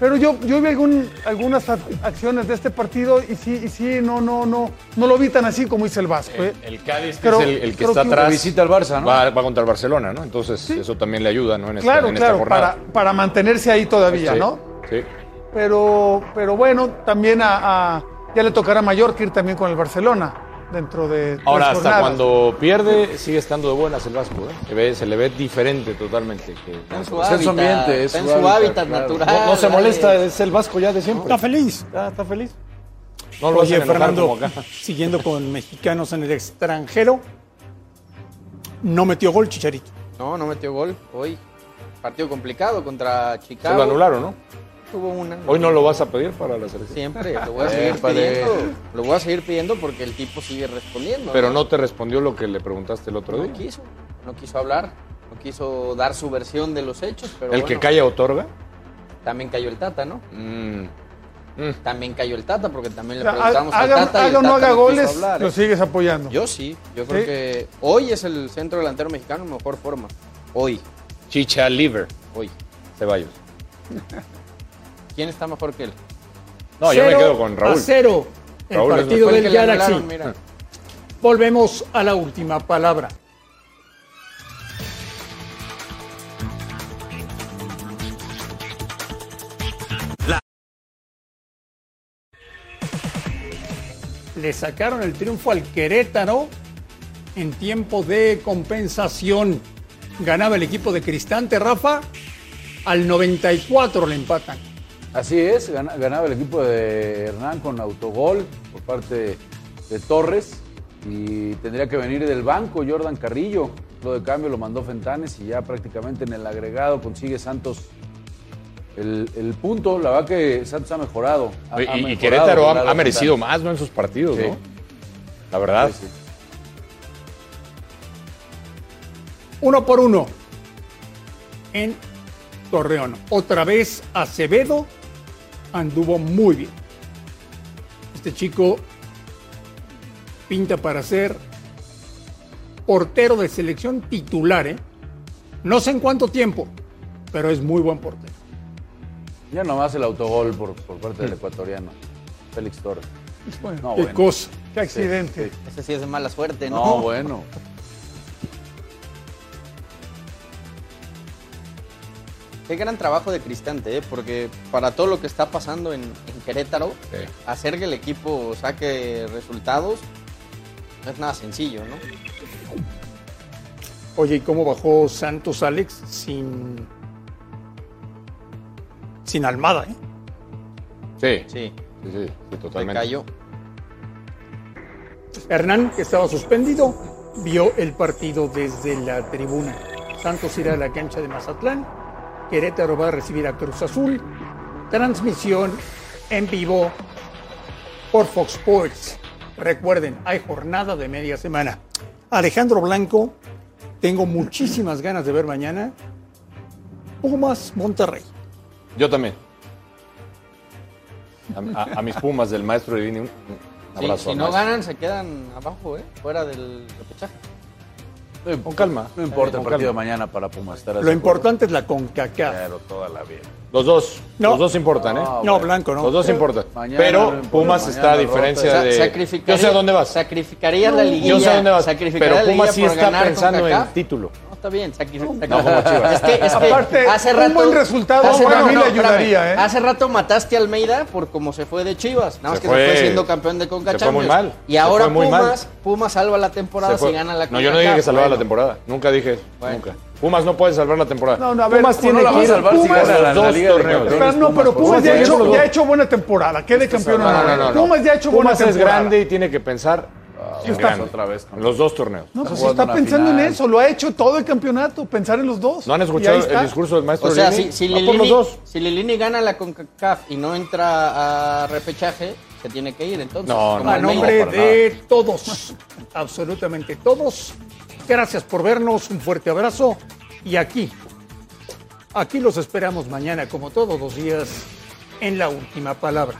Pero yo, yo vi algún- algunas ac- acciones de este partido y sí, y sí no, no, no, no lo vi tan así como dice el Vasco. ¿eh? El Cádiz, que es el, el que está que- atrás, visita al Barça, ¿no? Va, va contra el Barcelona, ¿no? Entonces eso también le ayuda, ¿no? En esta, Claro, en esta claro, jornada. para, para mantenerse ahí todavía, Sí, ¿no? Sí. Pero, pero bueno, también a, a- ya le tocará a Mallorca ir también con el Barcelona dentro de Ahora, hasta jornadas. cuando pierde, sigue estando de buenas el Vasco, ¿eh? Se, ve- se le ve diferente totalmente. Que, en su es hábitat, ambiente, es está en su su hábitat, hábitat claro. natural. No, no se molesta, es el Vasco ya de siempre. Está feliz. Está feliz. No lo Oye, Fernando, como acá. siguiendo con mexicanos en el extranjero, no metió gol Chicharito. No, no metió gol hoy. Partido complicado contra Chicago. Se lo anularon, ¿no? Tuvo una. Hoy no lo vas a pedir para la selección. Siempre, lo voy a seguir pidiendo. Lo voy a seguir pidiendo porque el tipo sigue respondiendo. Pero no te respondió lo que le preguntaste el otro No día. quiso, no quiso hablar, no quiso dar su versión de los hechos, pero el que calla otorga. también cayó el Tata, ¿no? Mm. También cayó el Tata porque también le preguntamos haga, al Tata y el haga o no Tata haga goles, hablar, lo ¿eh? sigues apoyando. Yo sí, yo creo Sí. que hoy es el centro delantero mexicano en mejor forma. Hoy, Chicha Liver. hoy. Ceballos. ¿Quién está mejor que él? No, yo me Cero quedo con Raúl. A cero. El Raúl es partido mejor. del Fue el que le Galaxy. anularon, mira. Volvemos a la última palabra. Le sacaron el triunfo al Querétaro en tiempo de compensación. Ganaba el equipo de Cristante, Rafa. Al 94 le empatan. Así es, gana- ganaba el equipo de Hernán con autogol por parte de Torres y tendría que venir del banco Jordan Carrillo. Lo de cambio lo mandó Fentanes y ya prácticamente en el agregado consigue Santos el, el punto. La verdad que Santos ha mejorado. ha- ha Y- Querétaro ha, merecido Fentanes. más, ¿no? En sus partidos, Sí. ¿no? La verdad. Sí, sí. Uno por uno. En Torreón. Otra vez Acevedo anduvo muy bien. Este chico pinta para ser portero de selección titular, ¿eh? No sé en cuánto tiempo, pero es muy buen portero. Ya nomás el autogol por, por parte del ecuatoriano, Félix Torres. Bueno, No, qué bueno. cosa. Qué accidente. Sí, sí. Ese sí es de mala suerte, ¿no? No, bueno. Qué gran trabajo de Cristante, ¿eh? porque para todo lo que está pasando en, en Querétaro, Sí. hacer que el equipo saque resultados no es nada sencillo, ¿no? Oye, ¿y cómo bajó Santos Alex sin. sin Almada, ¿eh? Sí, Sí, sí, sí, sí, se totalmente. cayó. Hernán, que estaba suspendido, vio el partido desde la tribuna. Santos irá a la cancha de Mazatlán. Querétaro va a recibir a Cruz Azul. Transmisión en vivo por Fox Sports. Recuerden, hay jornada de media semana. Alejandro Blanco tengo muchísimas ganas de ver mañana Pumas Monterrey. Yo también. A, a- a mis Pumas del maestro Divini, un un Sí, abrazo. si no maestro. ganan, se quedan abajo, ¿eh? Fuera del repechaje. Con calma. No importa el partido de mañana para Pumas. estarás Lo acuerdo. importante es la CONCACAF. Pero toda la vida. Los dos. No. Los dos importan, ¿eh? No, bueno. Blanco, no. Los dos importan. Mañana Pero no Pumas mañana está a diferencia Sa- de. sacrificaría- Yo sé a dónde vas. Sacrificaría la liguilla. Yo sé a dónde vas. sacrificaría Pero la Pumas sí está pensando en CONCACAF. título. Está bien, sacrifica. No como Chivas. Es que, es que Aparte, hace un rato, buen resultado, hace bueno, a mí le espérame. ayudaría, ¿eh? Hace rato mataste a Almeida por cómo se fue de Chivas. Nada más Se que se fue- fue siendo campeón de Conca se fue muy mal. Y Se ahora fue muy mal. Pumas, Pumas salva la temporada Se fue- si gana la No, yo no dije que salvara la temporada. Nunca dije. Bueno. Nunca. Pumas no puede salvar la temporada. No, no, a ver, Pumas ¿cómo tiene no la va que salvar si Pumas gana la- los la dos Liga de torneos. Campeones? Pero no, pero Pumas ya ha, hecho, los ya ha dos. hecho buena temporada. Quede campeón o No, no. no. Pumas ya ha hecho buena Pumas es temporada. grande y tiene que pensar en grande. Otra vez. Los dos torneos. No, pues está pensando en eso. Lo ha hecho todo el campeonato. Pensar en los dos. ¿No han escuchado el discurso del maestro O sea, Lini? si, si, por Lilini, los dos. si Lilini gana la CONCACAF y no entra a repechaje, se tiene que ir entonces. No, A nombre de todos, absolutamente todos, gracias por vernos, un fuerte abrazo y aquí, aquí los esperamos mañana como todos los días en la última palabra.